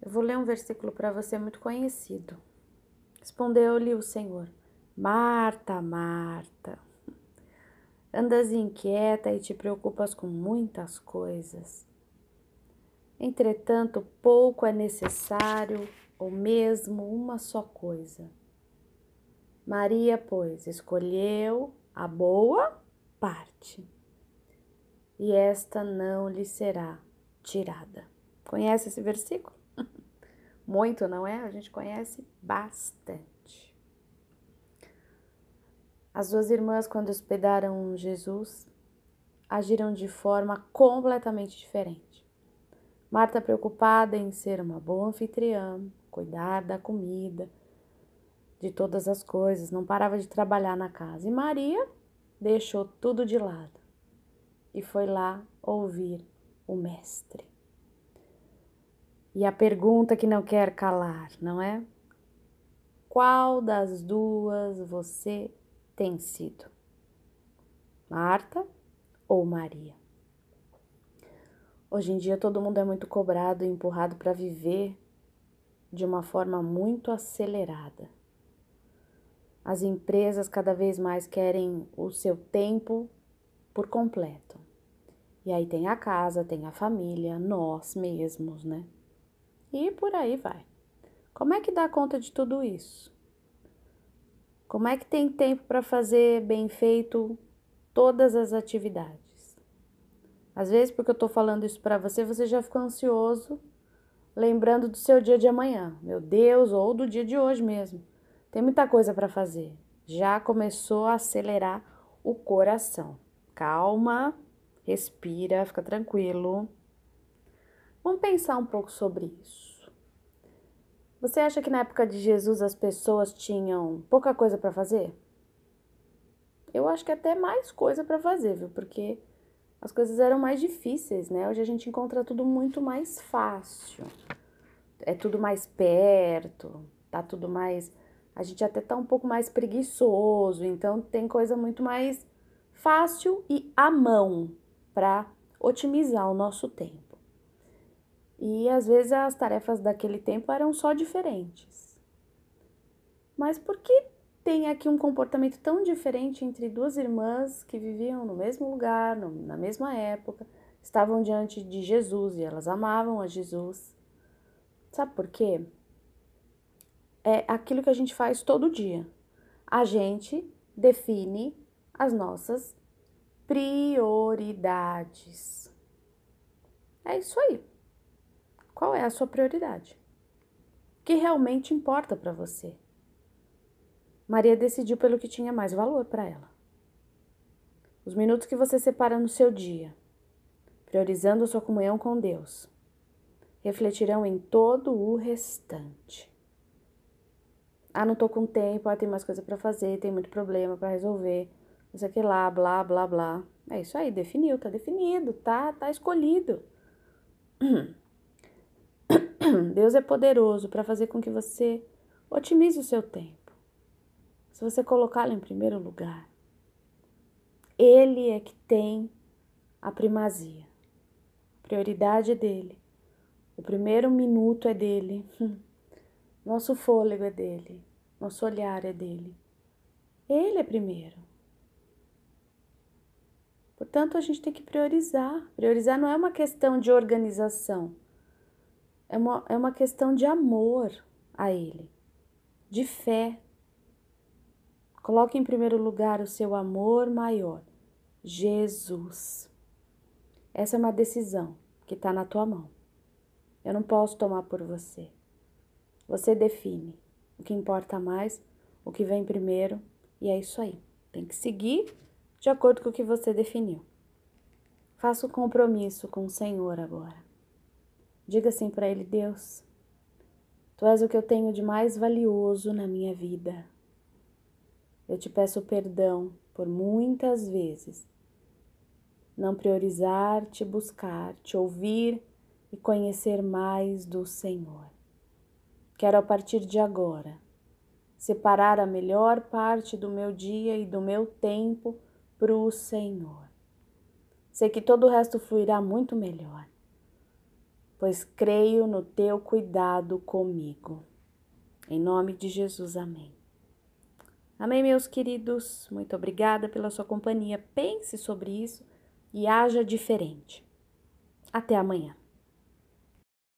Eu vou ler um versículo para você muito conhecido. Respondeu-lhe o Senhor: Marta, Marta, andas inquieta e te preocupas com muitas coisas. Entretanto, pouco é necessário, ou mesmo uma só coisa. Maria, pois, escolheu a boa parte, e esta não lhe será tirada. Conhece esse versículo? Muito, não é? A gente conhece bastante. As duas irmãs, quando hospedaram Jesus, agiram de forma completamente diferente. Marta, preocupada em ser uma boa anfitriã, cuidar da comida, de todas as coisas, não parava de trabalhar na casa. E Maria deixou tudo de lado e foi lá ouvir o Mestre. E a pergunta que não quer calar, não é? Qual das duas você tem sido? Marta ou Maria? Hoje em dia todo mundo é muito cobrado e empurrado para viver de uma forma muito acelerada. As empresas cada vez mais querem o seu tempo por completo. E aí tem a casa, tem a família, nós mesmos, né? E por aí vai. Como é que dá conta de tudo isso? Como é que tem tempo para fazer bem feito todas as atividades? Às vezes, porque eu estou falando isso para você, você já ficou ansioso, lembrando do seu dia de amanhã, meu Deus, ou do dia de hoje mesmo. Tem muita coisa para fazer. Já começou a acelerar o coração. Calma, respira, fica tranquilo. Vamos pensar um pouco sobre isso. Você acha que na época de Jesus as pessoas tinham pouca coisa para fazer? Eu acho que até mais coisa para fazer, viu? Porque as coisas eram mais difíceis, né? Hoje a gente encontra tudo muito mais fácil. É tudo mais perto, tá tudo mais. A gente até tá um pouco mais preguiçoso, então tem coisa muito mais fácil e à mão para otimizar o nosso tempo. E às vezes as tarefas daquele tempo eram só diferentes. Mas por que tem aqui um comportamento tão diferente entre duas irmãs que viviam no mesmo lugar, no, na mesma época, estavam diante de Jesus e elas amavam a Jesus? Sabe por quê? É aquilo que a gente faz todo dia. A gente define as nossas prioridades. É isso aí. Qual é a sua prioridade? O que realmente importa para você? Maria decidiu pelo que tinha mais valor para ela. Os minutos que você separa no seu dia, priorizando a sua comunhão com Deus, refletirão em todo o restante. Ah, não tô com tempo, ah, tem mais coisa para fazer, tem muito problema para resolver, não sei o que lá, blá, blá, blá. É isso aí, definiu, tá definido, tá, tá escolhido. Deus é poderoso para fazer com que você otimize o seu tempo. Se você colocá-lo em primeiro lugar, Ele é que tem a primazia. A prioridade é dele. O primeiro minuto é dele. Nosso fôlego é dele. Nosso olhar é dele. Ele é primeiro. Portanto, a gente tem que priorizar. Priorizar não é uma questão de organização é uma, é uma questão de amor a Ele, de fé. Coloque em primeiro lugar o seu amor maior, Jesus. Essa é uma decisão que está na tua mão. Eu não posso tomar por você. Você define o que importa mais, o que vem primeiro, e é isso aí. Tem que seguir de acordo com o que você definiu. Faça o um compromisso com o Senhor agora. Diga assim para ele: Deus, tu és o que eu tenho de mais valioso na minha vida. Eu te peço perdão por muitas vezes não priorizar, te buscar, te ouvir e conhecer mais do Senhor. Quero a partir de agora separar a melhor parte do meu dia e do meu tempo para o Senhor. Sei que todo o resto fluirá muito melhor pois creio no teu cuidado comigo. Em nome de Jesus, amém. Amém, meus queridos. Muito obrigada pela sua companhia. Pense sobre isso e haja diferente. Até amanhã.